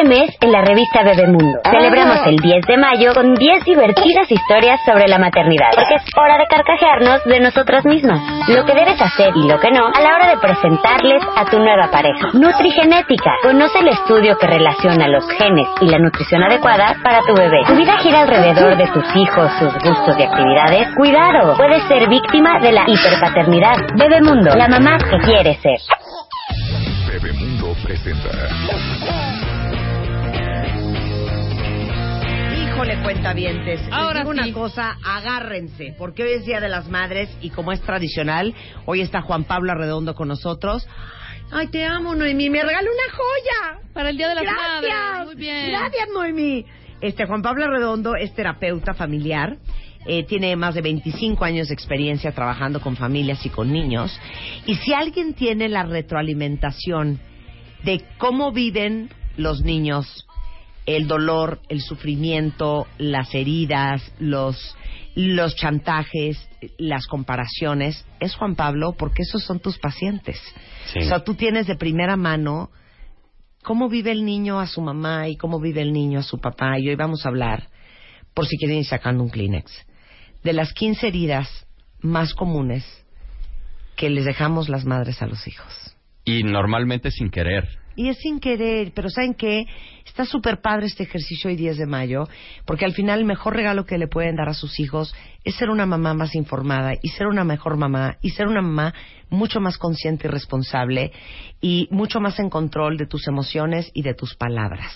Este mes, en la revista Bebemundo, celebramos el 10 de mayo con 10 divertidas historias sobre la maternidad. Porque es hora de carcajearnos de nosotras mismas. Lo que debes hacer y lo que no a la hora de presentarles a tu nueva pareja. Nutrigenética. Conoce el estudio que relaciona los genes y la nutrición adecuada para tu bebé. Tu vida gira alrededor de tus hijos, sus gustos y actividades. Cuidado, puedes ser víctima de la hiperpaternidad. Bebemundo, la mamá que quiere ser. Bebemundo presenta. Híjole, cuentavientes. Les Ahora digo sí. una cosa, agárrense, porque hoy es Día de las Madres y como es tradicional, hoy está Juan Pablo Arredondo con nosotros. Ay, te amo, Noemí. Me regaló una joya. Para el Día de las Gracias. Madres. Muy bien. Gracias, Noemí. Este Juan Pablo Arredondo es terapeuta familiar. eh, tiene más de 25 años de experiencia trabajando con familias y con niños. Y si alguien tiene la retroalimentación de cómo viven los niños el dolor, el sufrimiento, las heridas, los, los chantajes, las comparaciones, es Juan Pablo porque esos son tus pacientes. O sea, tú tienes de primera mano cómo vive el niño a su mamá y cómo vive el niño a su papá. Y hoy vamos a hablar, por si quieren ir sacando un Kleenex, de las 15 heridas más comunes que les dejamos las madres a los hijos. Y normalmente sin querer. Y es sin querer, pero ¿saben qué? Está súper padre este ejercicio hoy 10 de mayo, porque al final el mejor regalo que le pueden dar a sus hijos es ser una mamá más informada y ser una mejor mamá y ser una mamá mucho más consciente y responsable y mucho más en control de tus emociones y de tus palabras.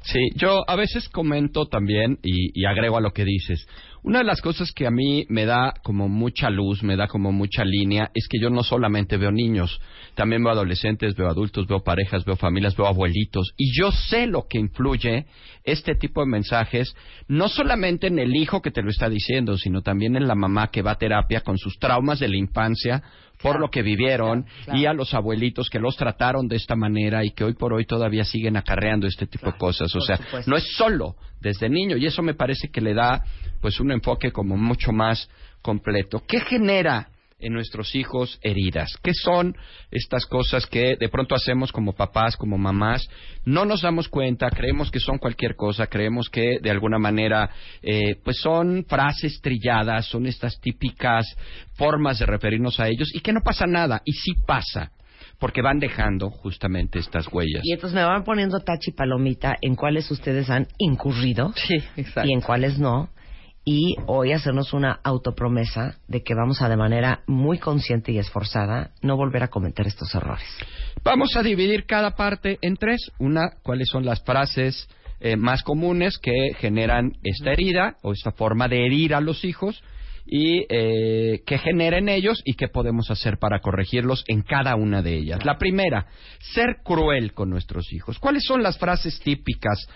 Sí, yo a veces comento también y, y agrego a lo que dices. Una de las cosas que a mí me da como mucha luz, me da como mucha línea, es que yo no solamente veo niños, también veo adolescentes, veo adultos, veo parejas, veo familias, veo abuelitos. Y yo sé lo que influye este tipo de mensajes, no solamente en el hijo que te lo está diciendo, sino también en la mamá que va a terapia con sus traumas de la infancia por Claro, lo que vivieron claro, claro. y a los abuelitos que los trataron de esta manera y que hoy por hoy todavía siguen acarreando este tipo de cosas. O sea, no es solo desde niño y eso me parece que le da pues un enfoque como mucho más completo. ¿Qué genera en nuestros hijos heridas? ¿Qué son estas cosas que de pronto hacemos como papás, como mamás? No nos damos cuenta, creemos que son cualquier cosa, creemos que de alguna manera eh, pues son frases trilladas, son estas típicas formas de referirnos a ellos y que no pasa nada y sí pasa. Porque van dejando justamente estas huellas. Y entonces me van poniendo tachi palomita en cuáles ustedes han incurrido Sí, exacto. y en cuáles no. Y hoy hacernos una autopromesa de que vamos a de manera muy consciente y esforzada no volver a cometer estos errores. Vamos a dividir cada parte en tres. Una, cuáles son las frases eh, más comunes que generan esta herida o esta forma de herir a los hijos y eh, qué genera en ellos y qué podemos hacer para corregirlos en cada una de ellas. La primera, ser cruel con nuestros hijos. ¿Cuáles son las frases típicas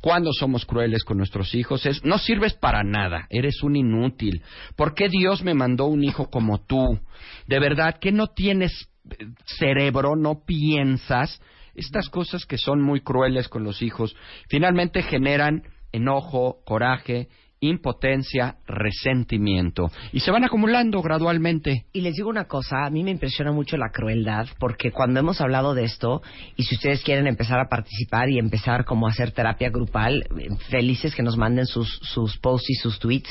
cuando somos crueles con nuestros hijos? Es, no sirves para nada, eres un inútil. ¿Por qué Dios me mandó un hijo como tú? De verdad que no tienes eh, cerebro, no piensas. Estas cosas que son muy crueles con los hijos finalmente generan enojo, coraje, impotencia, resentimiento y se van acumulando gradualmente. Y les digo una cosa, a mí me impresiona mucho la crueldad, porque cuando hemos hablado de esto, y si ustedes quieren empezar a participar y empezar como a hacer terapia grupal, felices que nos manden sus, sus posts y sus tweets,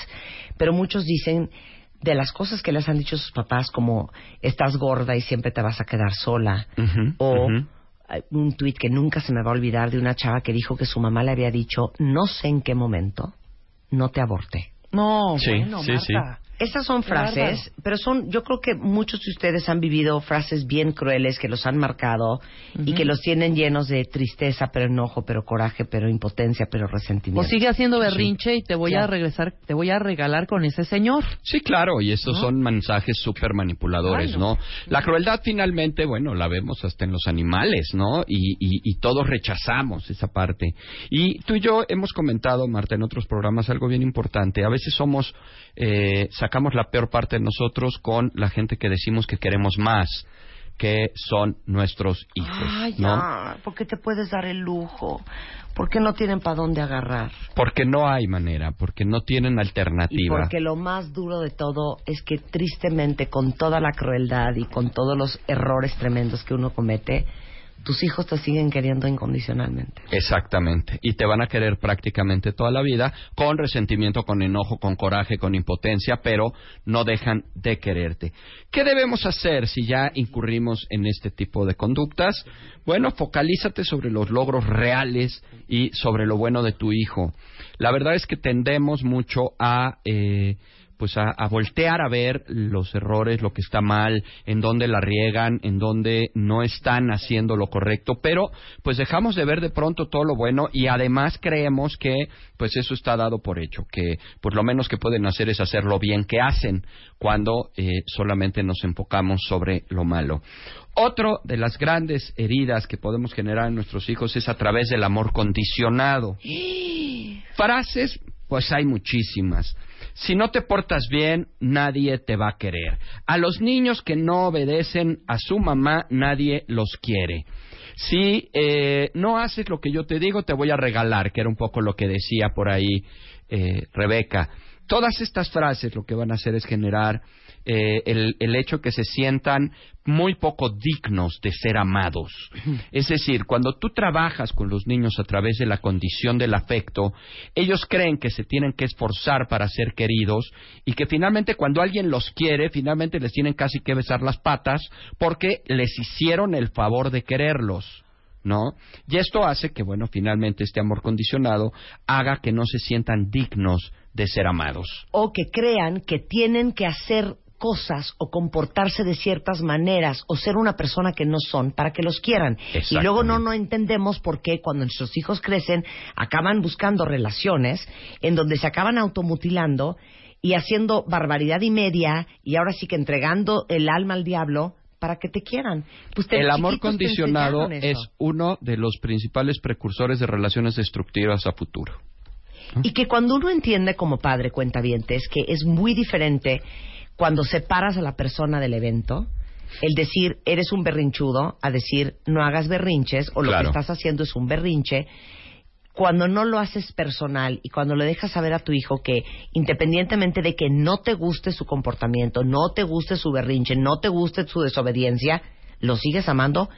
pero muchos dicen de las cosas que les han dicho sus papás, como estás gorda y siempre te vas a quedar sola, o eh, un tweet que nunca se me va a olvidar de una chava que dijo que su mamá le había dicho, no sé en qué momento, no te aborté. No, Sí, bueno, sí, sí. Marta. Estas son frases, pero son, yo creo que muchos de ustedes han vivido frases bien crueles que los han marcado y que los tienen llenos de tristeza, pero enojo, pero coraje, pero impotencia, pero resentimiento. O sigue haciendo berrinche y te voy Ya. a regresar, te voy a regalar con ese señor. Sí, claro, y estos ¿No? son mensajes súper manipuladores, Claro. ¿no? La crueldad finalmente, bueno, la vemos hasta en los animales, ¿no? Y, y, y todos rechazamos esa parte. Y tú y yo hemos comentado, Marta, en otros programas algo bien importante. A veces somos, eh, sacamos la peor parte de nosotros con la gente que decimos que queremos más, que son nuestros hijos, Ay, ¿no? ya, ¿por qué te puedes dar el lujo? ¿Por qué no tienen para dónde agarrar? Porque no hay manera, porque no tienen Y alternativa. porque lo más duro de todo es que tristemente, con toda la crueldad y con todos los errores tremendos que uno comete, tus hijos te siguen queriendo incondicionalmente. Exactamente. Y te van a querer prácticamente toda la vida, con resentimiento, con enojo, con coraje, con impotencia, pero no dejan de quererte. ¿Qué debemos hacer si ya incurrimos en este tipo de conductas? Bueno, focalízate sobre los logros reales y sobre lo bueno de tu hijo. La verdad es que tendemos mucho a... Eh, pues a, a, voltear a ver los errores, lo que está mal, en dónde la riegan, en dónde no están haciendo lo correcto, pero pues dejamos de ver de pronto todo lo bueno y además creemos que pues eso está dado por hecho, que pues lo menos que pueden hacer es hacer lo bien que hacen cuando eh, solamente nos enfocamos sobre lo malo. Otro de las grandes heridas que podemos generar en nuestros hijos es a través del amor condicionado. Frases, pues hay muchísimas. Si no te portas bien, nadie te va a querer. A los niños que no obedecen a su mamá, nadie los quiere. Si eh, no haces lo que yo te digo, te voy a regalar, que era un poco lo que decía por ahí eh, Rebeca. Todas estas frases lo que van a hacer es generar eh, el, el, hecho que se sientan muy poco dignos de ser amados. Es decir, cuando tú trabajas con los niños a través de la condición del afecto, ellos creen que se tienen que esforzar para ser queridos y que finalmente cuando alguien los quiere, finalmente les tienen casi que besar las patas porque les hicieron el favor de quererlos. ¿no? Y esto hace que, bueno, finalmente este amor condicionado haga que no se sientan dignos de ser amados. O que crean que tienen que hacer cosas o comportarse de ciertas maneras o ser una persona que no son para que los quieran. Y luego no, no entendemos por qué cuando nuestros hijos crecen acaban buscando relaciones en donde se acaban automutilando y haciendo barbaridad y media y ahora sí que entregando el alma al diablo para que te quieran. Pues te, el amor condicionado es uno de los principales precursores de relaciones destructivas a futuro. Y que cuando uno entiende como padre cuenta es que es muy diferente cuando separas a la persona del evento, el decir eres un berrinchudo a decir no hagas berrinches o lo Claro. que estás haciendo es un berrinche, cuando no lo haces personal y cuando le dejas saber a tu hijo que independientemente de que no te guste su comportamiento, no te guste su berrinche, no te guste su desobediencia, lo sigues amando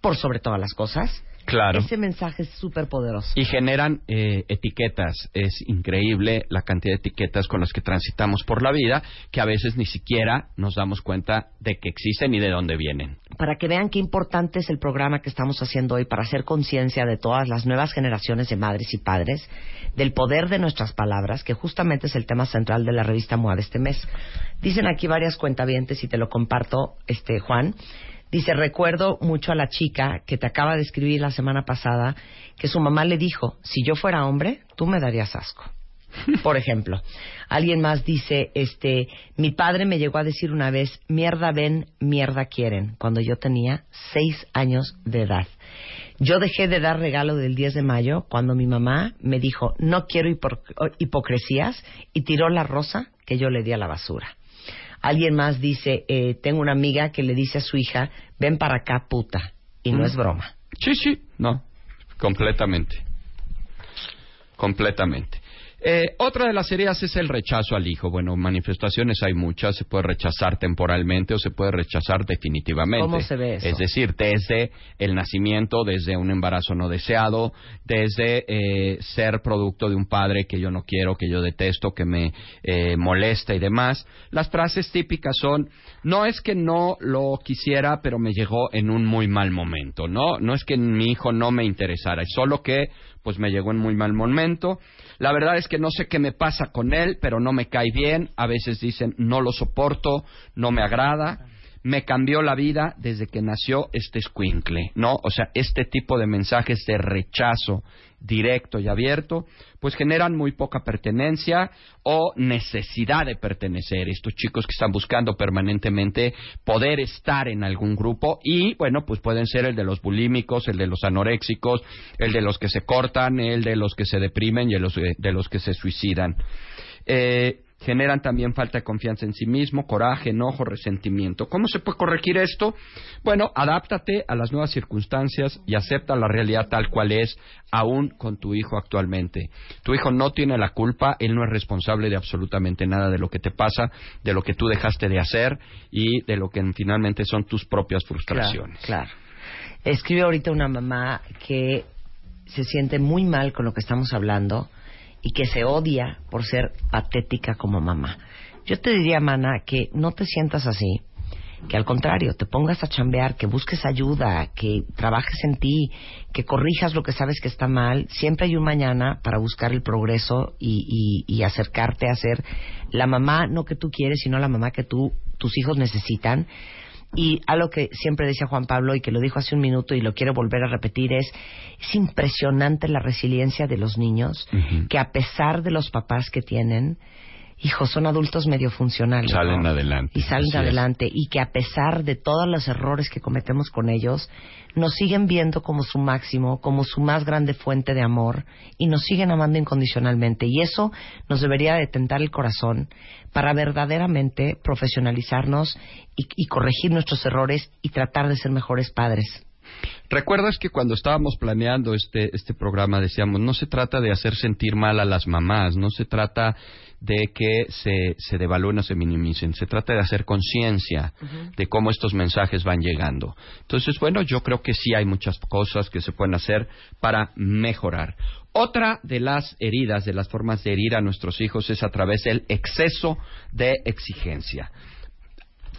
por sobre todas las cosas. Claro. Ese mensaje es súper poderoso. Y generan eh, etiquetas. Es increíble la cantidad de etiquetas con las que transitamos por la vida que a veces ni siquiera nos damos cuenta de que existen y de dónde vienen. para que vean qué importante es el programa que estamos haciendo hoy para hacer conciencia de todas las nuevas generaciones de madres y padres, del poder de nuestras palabras, que justamente es el tema central de la revista MOA de este mes. Dicen aquí varias cuentavientes y te lo comparto, este Juan. Dice, recuerdo mucho a la chica que te acaba de escribir la semana pasada que su mamá le dijo, si yo fuera hombre, tú me darías asco. Por ejemplo, alguien más dice, este, mi padre me llegó a decir una vez, mierda ven, mierda quieren, cuando yo tenía seis años de edad. Yo dejé de dar regalo del 10 de mayo cuando mi mamá me dijo, no quiero hipo- hipocresías y tiró la rosa que yo le di a la basura. Alguien más dice, eh, tengo una amiga que le dice a su hija, ven para acá puta, y no Mm. es broma. Sí, sí, no, completamente. Completamente. Eh, otra de las heridas es el rechazo al hijo. Bueno, manifestaciones hay muchas. Se puede rechazar temporalmente o se puede rechazar definitivamente. ¿Cómo se ve eso? Es decir, desde el nacimiento, desde un embarazo no deseado, desde eh, ser producto de un padre que yo no quiero, que yo detesto, que me eh, molesta y demás. Las frases típicas son, no es que no lo quisiera, pero me llegó en un muy mal momento, ¿no? No es que mi hijo no me interesara, es solo que pues me llegó en muy mal momento. La verdad es que no sé qué me pasa con él, pero no me cae bien. A veces dicen, no lo soporto, no me agrada. Me cambió la vida desde que nació este escuincle, ¿no? O sea, este tipo de mensajes de rechazo directo y abierto, pues generan muy poca pertenencia o necesidad de pertenecer. Estos chicos que están buscando permanentemente poder estar en algún grupo y, bueno, pues pueden ser el de los bulímicos, el de los anoréxicos, el de los que se cortan, el de los que se deprimen y el de los, los que se suicidan. Eh, generan también falta de confianza en sí mismo, coraje, enojo, resentimiento. ¿Cómo se puede corregir esto? Bueno, adáptate a las nuevas circunstancias y acepta la realidad tal cual es, aún con tu hijo actualmente. Tu hijo no tiene la culpa, él no es responsable de absolutamente nada de lo que te pasa, de lo que tú dejaste de hacer y de lo que finalmente son tus propias frustraciones. Claro, claro. Escribe ahorita una mamá que se siente muy mal con lo que estamos hablando y que se odia por ser patética como mamá. Yo te diría, mana, que no te sientas así, que al contrario, te pongas a chambear, que busques ayuda, que trabajes en ti, que corrijas lo que sabes que está mal. Siempre hay un mañana para buscar el progreso y, y- y acercarte a ser la mamá, no que tú quieres, sino la mamá que tú, tus hijos necesitan. Y algo que siempre decía Juan Pablo y que lo dijo hace un minuto y lo quiero volver a repetir es, es impresionante la resiliencia de los niños que a pesar de los papás que tienen, hijos, son adultos medio funcionales. Salen ¿no? adelante. Y salen es. adelante y que a pesar de todos los errores que cometemos con ellos, nos siguen viendo como su máximo, como su más grande fuente de amor y nos siguen amando incondicionalmente. Y eso nos debería de tentar el corazón para verdaderamente profesionalizarnos y, y corregir nuestros errores y tratar de ser mejores padres. ¿Recuerdas que cuando estábamos planeando este, este programa decíamos, no se trata de hacer sentir mal a las mamás, no se trata de que se, se devalúen o se minimicen, se trata de hacer conciencia de cómo estos mensajes van llegando. Entonces, bueno, yo creo que sí hay muchas cosas que se pueden hacer para mejorar. Otra de las heridas, de las formas de herir a nuestros hijos es a través del exceso de exigencia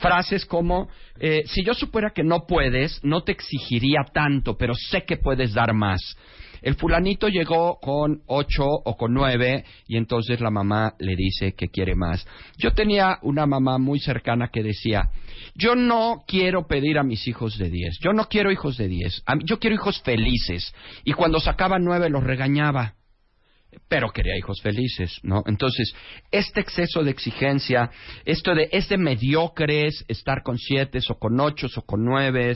frases como eh, si yo supiera que no puedes, no te exigiría tanto, pero sé que puedes dar más. El fulanito llegó con ocho o con nueve y entonces la mamá le dice que quiere más. Yo tenía una mamá muy cercana que decía, yo no quiero pedir a mis hijos de diez, yo no quiero hijos de diez, yo quiero hijos felices. Y cuando sacaban nueve los regañaba pero quería hijos felices, ¿no? Entonces, este exceso de exigencia, esto de es de mediocres estar con siete o con ocho o con nueve,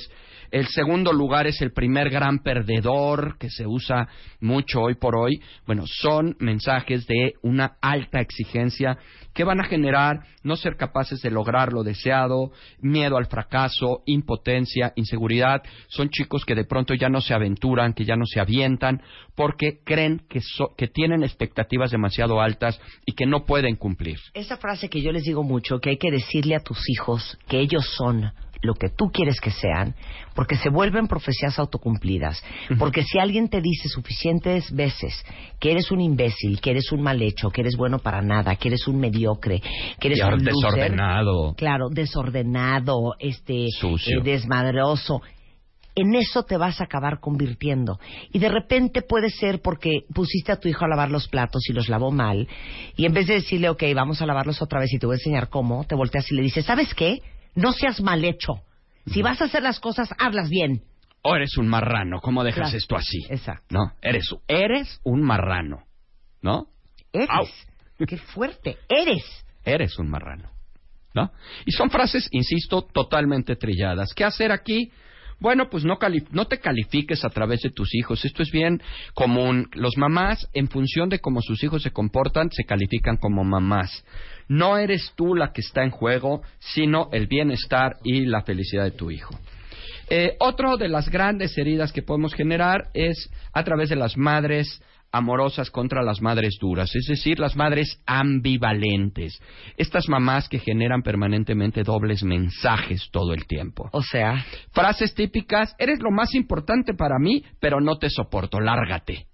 el segundo lugar es el primer gran perdedor que se usa mucho hoy por hoy, bueno, son mensajes de una alta exigencia que van a generar no ser capaces de lograr lo deseado, miedo al fracaso, impotencia, inseguridad. Son chicos que de pronto ya no se aventuran, que ya no se avientan, porque creen que, so- que tienen expectativas demasiado altas y que no pueden cumplir. Esa frase que yo les digo mucho, que hay que decirle a tus hijos que ellos son lo que tú quieres que sean, porque se vuelven profecías autocumplidas. Porque si alguien te dice suficientes veces que eres un imbécil, que eres un mal hecho, que eres bueno para nada, que eres un mediocre, que eres Y un loser, desordenado. claro, desordenado, este, Sucio. eh, desmadroso. En eso te vas a acabar convirtiendo. Y de repente puede ser porque pusiste a tu hijo a lavar los platos y los lavó mal. Y en vez de decirle, ok, vamos a lavarlos otra vez y te voy a enseñar cómo, te volteas y le dices, ¿sabes qué? No seas mal hecho. Si vas a hacer las cosas, hazlas bien. O eres un marrano, ¿cómo dejas Claro. esto así? Exacto. No, eres, eres un marrano, ¿no? Eres. Au. Qué fuerte. Eres. eres un marrano. ¿No? Y son frases, insisto, totalmente trilladas. ¿Qué hacer aquí? Bueno, pues no, no te califiques a través de tus hijos. Esto es bien común. Los mamás, en función de cómo sus hijos se comportan, se califican como mamás. No eres tú la que está en juego, sino el bienestar y la felicidad de tu hijo. Eh, otro de las grandes heridas que podemos generar es a través de las madres amorosas contra las madres duras, es decir, las madres ambivalentes, estas mamás que generan permanentemente dobles mensajes todo el tiempo. O sea, Frases típicas, eres lo más importante para mí, pero no te soporto, lárgate,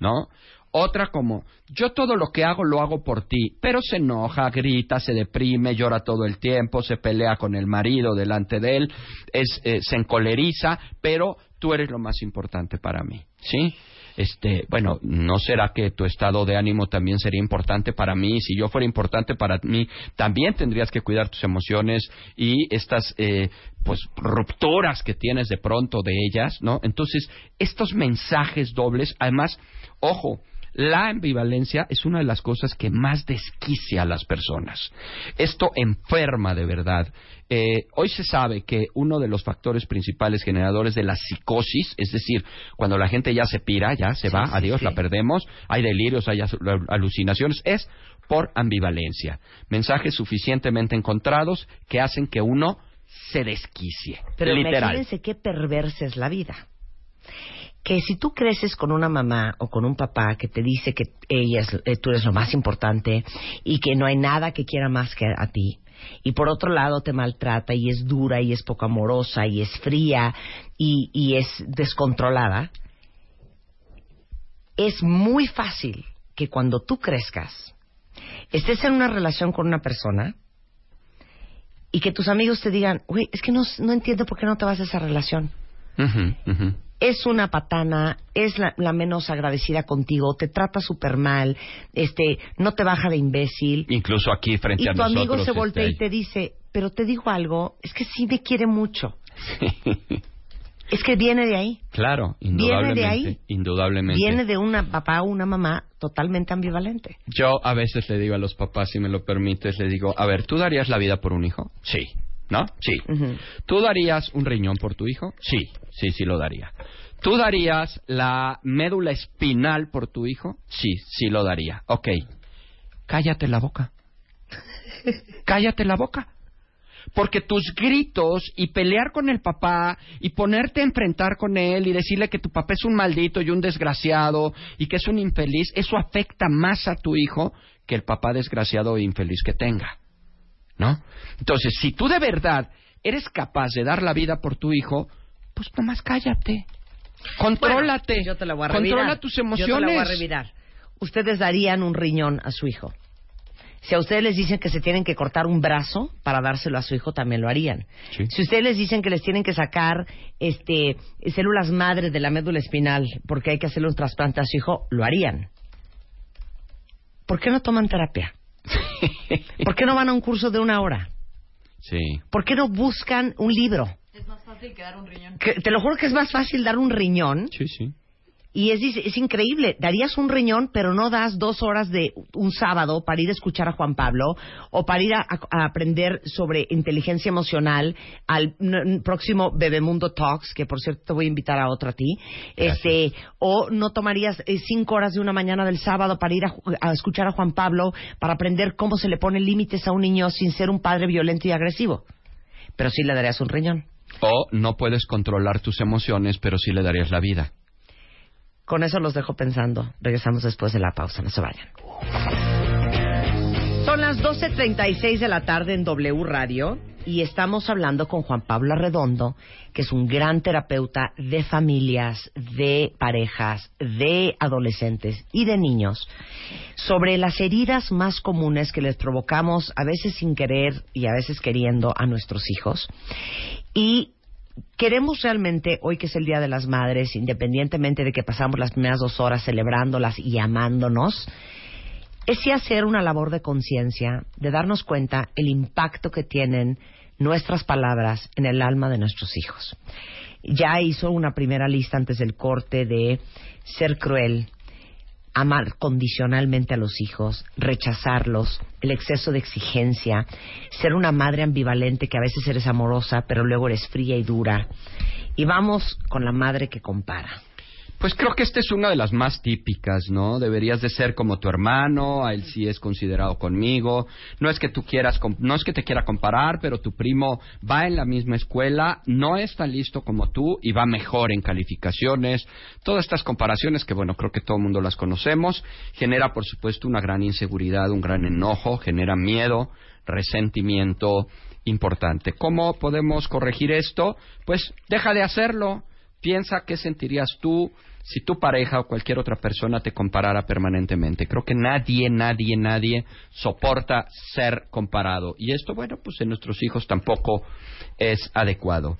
¿no? Otra como, yo todo lo que hago lo hago por ti, pero se enoja, grita, se deprime, llora todo el tiempo, se pelea con el marido delante de él, es, eh, se encoleriza, pero tú eres lo más importante para mí, ¿sí? Este, bueno, ¿no será que tu estado de ánimo también sería importante para mí? Si yo fuera importante para mí, también tendrías que cuidar tus emociones y estas, eh, pues, rupturas que tienes de pronto de ellas, ¿no? Entonces, estos mensajes dobles, además, ojo, la ambivalencia es una de las cosas que más desquicia a las personas. Esto enferma de verdad. Eh, hoy se sabe que uno de los factores principales generadores de la psicosis, es decir, cuando la gente ya se pira, ya se va, sí, adiós, sí. la perdemos, hay delirios, hay alucinaciones, es por ambivalencia. Mensajes suficientemente encontrados que hacen que uno se desquicie. Pero literal. imagínense qué perversa es la vida. Que si tú creces con una mamá o con un papá que te dice que ella es, eh, tú eres lo más importante y que no hay nada que quiera más que a ti, y por otro lado te maltrata y es dura y es poco amorosa y es fría y, y es descontrolada, es muy fácil que cuando tú crezcas, estés en una relación con una persona y que tus amigos te digan, güey, es que no, no entiendo por qué no te vas a esa relación. Es una patana, es la, la menos agradecida contigo, te trata súper mal, este, no te baja de imbécil. Incluso aquí frente Y a tu nosotros. amigo se voltea este, y te dice, pero te digo algo, es que sí me quiere mucho. Es que viene de ahí. Claro, Viene indudablemente. de ahí. Indudablemente. Viene de una papá o una mamá totalmente ambivalente. Yo a veces le digo a los papás, si me lo permites, le digo, a ver, ¿tú darías la vida por un hijo? Sí. ¿No? Sí. ¿Tú darías un riñón por tu hijo? Sí, sí, sí lo daría. ¿Tú darías la médula espinal por tu hijo? Sí, sí lo daría. Ok. Cállate la boca. Cállate la boca. Porque tus gritos y pelear con el papá y ponerte a enfrentar con él y decirle que tu papá es un maldito y un desgraciado y que es un infeliz, eso afecta más a tu hijo que el papá desgraciado e infeliz que tenga. ¿No? Entonces, si tú de verdad eres capaz de dar la vida por tu hijo, pues nomás cállate. Contrólate. Bueno, yo te la voy a Controla revirar. tus Yo te la emociones. voy a revirar. Ustedes darían un riñón a su hijo. Si a ustedes les dicen que se tienen que cortar un brazo para dárselo a su hijo, también lo harían. Sí. Si ustedes les dicen que les tienen que sacar este, células madre de la médula espinal porque hay que hacerle un trasplante a su hijo, lo harían. ¿Por qué no toman terapia? ¿Por qué no van a un curso de una hora? Sí. ¿Por qué no buscan un libro? Es más fácil que dar un riñón. Que- te lo juro que es más fácil dar un riñón Sí, sí. Y es, es increíble. Darías un riñón, pero no das dos horas de un sábado para ir a escuchar a Juan Pablo o para ir a, a aprender sobre inteligencia emocional al próximo Bebemundo Talks, que por cierto te voy a invitar a otro a ti. Este, o no tomarías eh, cinco horas de una mañana del sábado para ir a, a escuchar a Juan Pablo para aprender cómo se le ponen límites a un niño sin ser un padre violento y agresivo. Pero sí le darías un riñón. O no puedes controlar tus emociones, pero sí le darías la vida. Con eso los dejo pensando. Regresamos después de la pausa. No se vayan. Son las 12.36 de la tarde en W Radio y estamos hablando con Juan Pablo Arredondo, que es un gran terapeuta de familias, de parejas, de adolescentes y de niños, sobre las heridas más comunes que les provocamos a veces sin querer y a veces queriendo a nuestros hijos. Y queremos realmente, hoy que es el Día de las Madres, independientemente de que pasamos las primeras dos horas celebrándolas y amándonos, es hacer una labor de conciencia, de darnos cuenta el impacto que tienen nuestras palabras en el alma de nuestros hijos. Ya hizo una primera lista antes del corte de ser cruel, amar condicionalmente a los hijos, rechazarlos, el exceso de exigencia, ser una madre ambivalente que a veces eres amorosa pero luego eres fría y dura. Y vamos con la madre que compara. Pues creo que esta es una de las más típicas, ¿no? Deberías de ser como tu hermano, a él sí es considerado conmigo. No es que tú quieras, no es que te quiera comparar, pero tu primo va en la misma escuela, no es tan listo como tú y va mejor en calificaciones. Todas estas comparaciones que, bueno, creo que todo el mundo las conocemos, genera, por supuesto, una gran inseguridad, un gran enojo, genera miedo, resentimiento importante. ¿Cómo podemos corregir esto? Pues deja de hacerlo. Piensa qué sentirías tú si tu pareja o cualquier otra persona te comparara permanentemente. Creo que nadie, nadie, nadie soporta ser comparado. Y esto, bueno, pues en nuestros hijos tampoco es adecuado.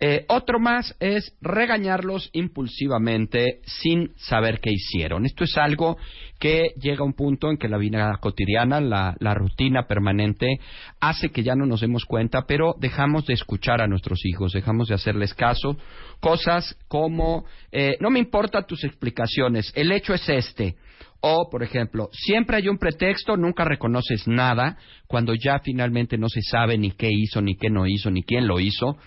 Eh, otro más es regañarlos impulsivamente sin saber qué hicieron. Esto es algo que llega a un punto en que la vida cotidiana, la, rutina permanente, hace que ya no nos demos cuenta, pero dejamos de escuchar a nuestros hijos, dejamos de hacerles caso. Cosas como, eh, no me importan tus explicaciones, el hecho es este. O, por ejemplo, siempre hay un pretexto, nunca reconoces nada, cuando ya finalmente no se sabe ni qué hizo, ni qué no hizo, ni quién lo hizo,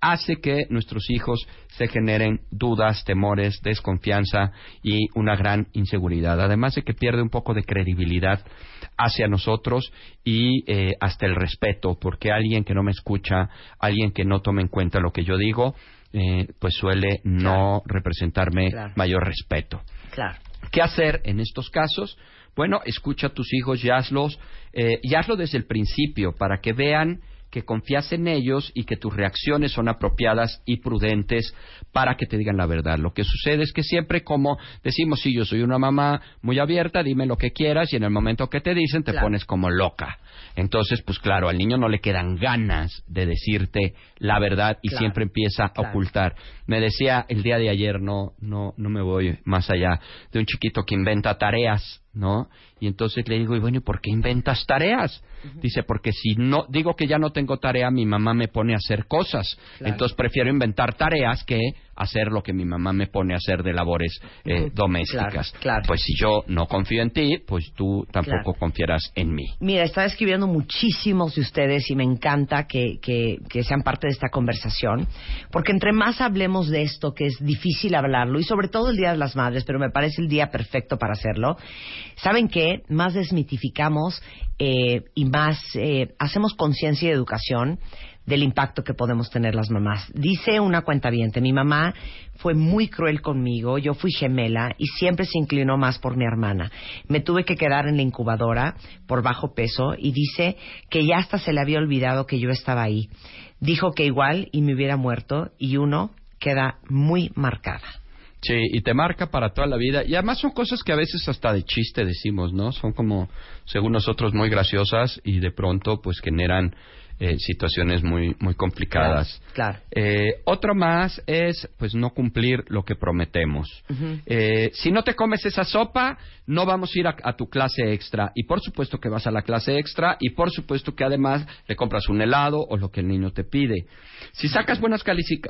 hace que nuestros hijos se generen dudas, temores, desconfianza y una gran inseguridad. Además de que pierde un poco de credibilidad hacia nosotros y eh, hasta el respeto, porque alguien que no me escucha, alguien que no toma en cuenta lo que yo digo, eh, pues suele no representarme Claro. mayor respeto. Claro. ¿Qué hacer en estos casos? Bueno, escucha a tus hijos y hazlos, eh, y hazlo desde el principio para que vean que confías en ellos y que tus reacciones son apropiadas y prudentes para que te digan la verdad. Lo que sucede es que siempre como decimos, sí, yo soy una mamá muy abierta, dime lo que quieras y en el momento que te dicen te Claro. pones como loca. Entonces, pues claro, al niño no le quedan ganas de decirte la verdad y Claro, siempre empieza a claro. ocultar. Me decía el día de ayer, no, no, no me voy más allá, de un chiquito que inventa tareas, ¿no? Y entonces le digo, y bueno, ¿y por qué inventas tareas? Dice, porque si no, digo que ya no tengo tarea, mi mamá me pone a hacer cosas. Claro. Entonces prefiero inventar tareas que hacer lo que mi mamá me pone a hacer de labores eh, domésticas. Claro, claro. Pues si yo no confío en ti, pues tú tampoco Claro. confieras en mí. Mira, estaba escribiendo muchísimos de ustedes y me encanta que, que- que sean parte de esta conversación, porque entre más hablemos de esto, que es difícil hablarlo, y sobre todo el Día de las Madres, pero me parece el día perfecto para hacerlo, ¿saben qué? Más desmitificamos eh, y más eh, hacemos conciencia y educación del impacto que podemos tener las mamás. Dice una cuenta mi mamá fue muy cruel conmigo, yo fui gemela y siempre se inclinó más por mi hermana. Me tuve que quedar en la incubadora por bajo peso y dice que ya hasta se le había olvidado que yo estaba ahí. Dijo que igual y me hubiera muerto y uno queda muy marcada. Sí, y te marca para toda la vida. Y además son cosas que a veces hasta de chiste decimos, ¿no? Son como, según nosotros, muy graciosas y de pronto pues generan eh, situaciones muy, muy complicadas. Claro. Eh, otro más es, pues, no cumplir lo que prometemos. Eh, si no te comes esa sopa, no vamos a ir a, a tu clase extra. Y por supuesto que vas a la clase extra y por supuesto que además le compras un helado o lo que el niño te pide. Si sacas buenas,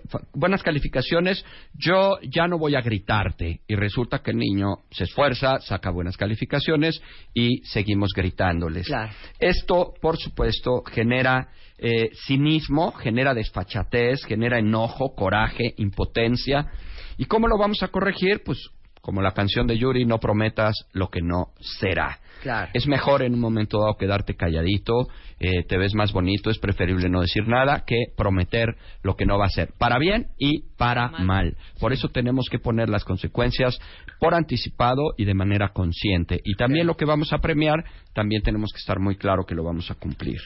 fa- buenas calificaciones, yo ya no voy a gritarte. Y resulta que el niño se esfuerza, saca buenas calificaciones y seguimos gritándoles. Claro. Esto, por supuesto, genera eh, cinismo, genera desfachatez, genera enojo, coraje, impotencia. ¿Y cómo lo vamos a corregir? Pues como la canción de Yuri, no prometas lo que no será. Claro. Es mejor en un momento dado quedarte calladito, eh, te ves más bonito, es preferible no decir nada que prometer lo que no va a ser, para bien y para mal. Por eso tenemos que poner las consecuencias por anticipado y de manera consciente. Y también lo que vamos a premiar, también tenemos que estar muy claro que lo vamos a cumplir.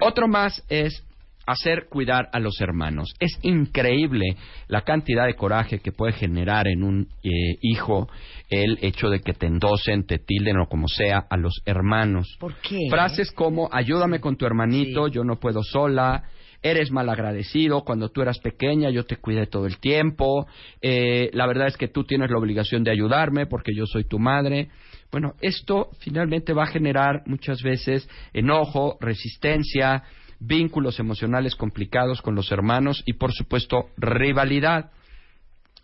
Otro más es hacer cuidar a los hermanos. Es increíble la cantidad de coraje que puede generar en un eh, hijo el hecho de que te endosen, te tilden o como sea a los hermanos. ¿Por qué? Frases como ayúdame con tu hermanito, Sí. yo no puedo sola, eres malagradecido, cuando tú eras pequeña yo te cuidé todo el tiempo, eh, la verdad es que tú tienes la obligación de ayudarme porque yo soy tu madre. Bueno, esto finalmente va a generar muchas veces enojo, resistencia, vínculos emocionales complicados con los hermanos y por supuesto rivalidad.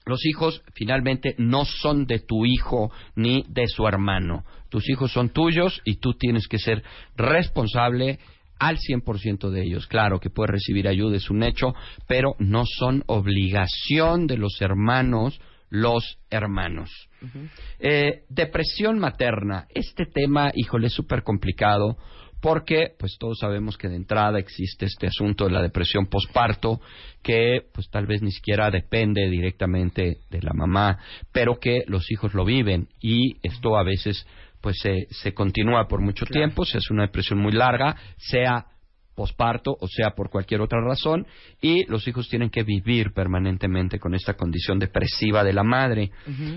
Los hijos finalmente no son de tu hijo ni de su hermano. Tus hijos son tuyos y tú tienes que ser responsable al 100% de ellos. Claro que puedes recibir ayuda, es un hecho, pero no son obligación de los hermanos los hermanos. Eh, depresión materna. Este tema, híjole, es súper complicado porque pues todos sabemos que de entrada existe este asunto de la depresión posparto que pues tal vez ni siquiera depende directamente de la mamá, pero que los hijos lo viven y esto a veces pues se, se continúa por mucho tiempo, se hace una depresión muy larga, sea posparto o sea por cualquier otra razón y los hijos tienen que vivir permanentemente con esta condición depresiva de la madre.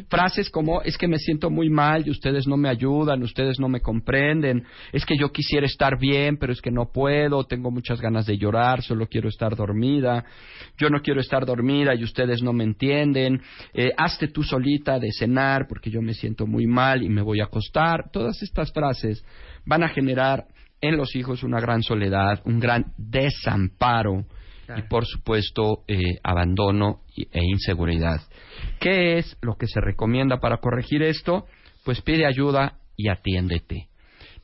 Frases como es que me siento muy mal y ustedes no me ayudan, ustedes no me comprenden, es que yo quisiera estar bien pero es que no puedo, tengo muchas ganas de llorar, solo quiero estar dormida, yo no quiero estar dormida y ustedes no me entienden, eh, hazte tú solita de cenar porque yo me siento muy mal y me voy a acostar. Todas estas frases van a generar en los hijos una gran soledad, un gran desamparo y por supuesto eh, abandono e inseguridad. ¿Qué es lo que se recomienda para corregir esto? Pues pide ayuda y atiéndete.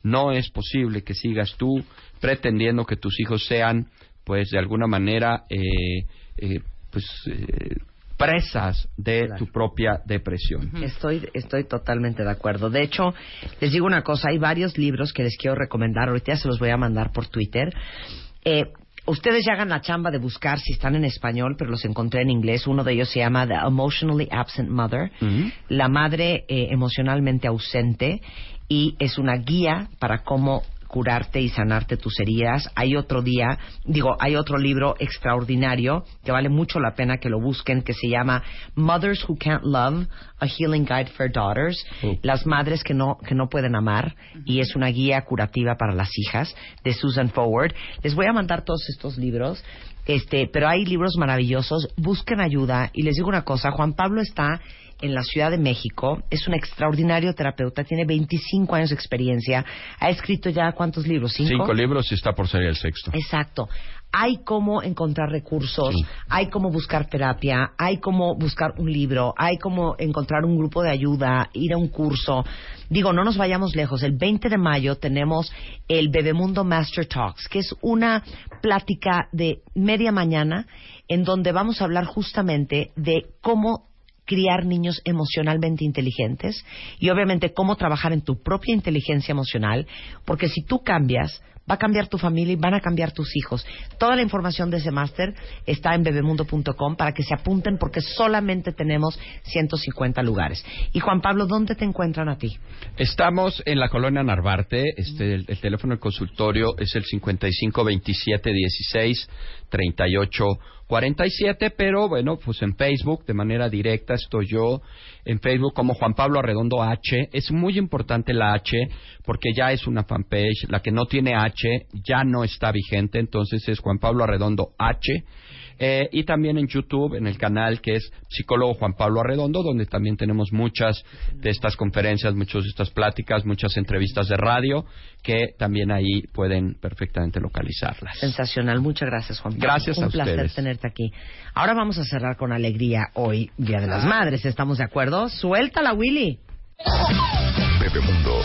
No es posible que sigas tú pretendiendo que tus hijos sean, pues de alguna manera, eh, eh, pues eh, presas de Claro. tu propia depresión. Estoy, estoy totalmente de acuerdo. De hecho, les digo una cosa, hay varios libros que les quiero recomendar, ahorita ya se los voy a mandar por Twitter. Eh, ustedes ya hagan la chamba de buscar si están en español, pero los encontré en inglés. Uno de ellos se llama The Emotionally Absent Mother, la madre eh, emocionalmente ausente, y es una guía para cómo curarte y sanarte tus heridas. Hay otro día, digo, hay otro libro extraordinario que vale mucho la pena que lo busquen que se llama Mothers Who Can't Love, A Healing Guide for Daughters, Oh. las madres que no que no pueden amar y es una guía curativa para las hijas de Susan Forward. Les voy a mandar todos estos libros. Este, pero hay libros maravillosos, busquen ayuda y les digo una cosa, Juan Pablo está en la Ciudad de México, es un extraordinario terapeuta, tiene 25 años de experiencia, ha escrito ya cuántos libros, cinco. Cinco libros y está por ser el sexto. Exacto. Hay cómo encontrar recursos, Sí. hay cómo buscar terapia, hay cómo buscar un libro, hay cómo encontrar un grupo de ayuda, ir a un curso. Digo, no nos vayamos lejos. El 20 de mayo tenemos el Bebemundo Master Talks, que es una plática de media mañana en donde vamos a hablar justamente de cómo criar niños emocionalmente inteligentes y obviamente cómo trabajar en tu propia inteligencia emocional, porque si tú cambias, va a cambiar tu familia y van a cambiar tus hijos. Toda la información de ese máster está en bebemundo.com para que se apunten porque solamente tenemos 150 lugares. Y Juan Pablo, ¿dónde te encuentran a ti? Estamos en la colonia Narvarte. Este, el, el teléfono del consultorio es el 55 27 16 38 47, pero bueno, pues en Facebook de manera directa estoy yo en Facebook como Juan Pablo Arredondo H. Es muy importante la H porque ya es una fanpage. La que no tiene H ya no está vigente, entonces es Juan Pablo Arredondo H. Eh, y también en YouTube, en el canal que es Psicólogo Juan Pablo Arredondo, donde también tenemos muchas de estas conferencias, muchas de estas pláticas, muchas entrevistas de radio, que también ahí pueden perfectamente localizarlas. Sensacional. Muchas gracias, Juan Pablo. Gracias Un a placer ustedes. tenerte aquí. Ahora vamos a cerrar con alegría hoy, Día de las Madres. ¿Estamos de acuerdo? Suéltala, Willy. Bebemundo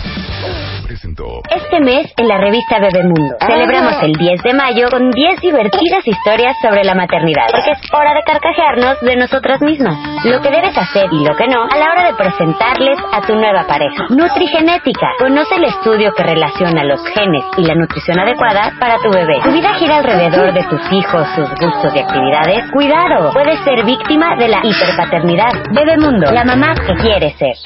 presentó Este mes en la revista Bebemundo celebramos el 10 de mayo con 10 divertidas historias sobre la maternidad, porque es hora de carcajearnos de nosotras mismas. Lo que debes hacer y lo que no a la hora de presentarles a tu nueva pareja. Nutrigenética. Conoce el estudio que relaciona los genes y la nutrición adecuada para tu bebé. Tu vida gira alrededor de tus hijos, sus gustos y actividades. Cuidado, puedes ser víctima de la hiperpaternidad. Bebemundo, la mamá que quiere ser.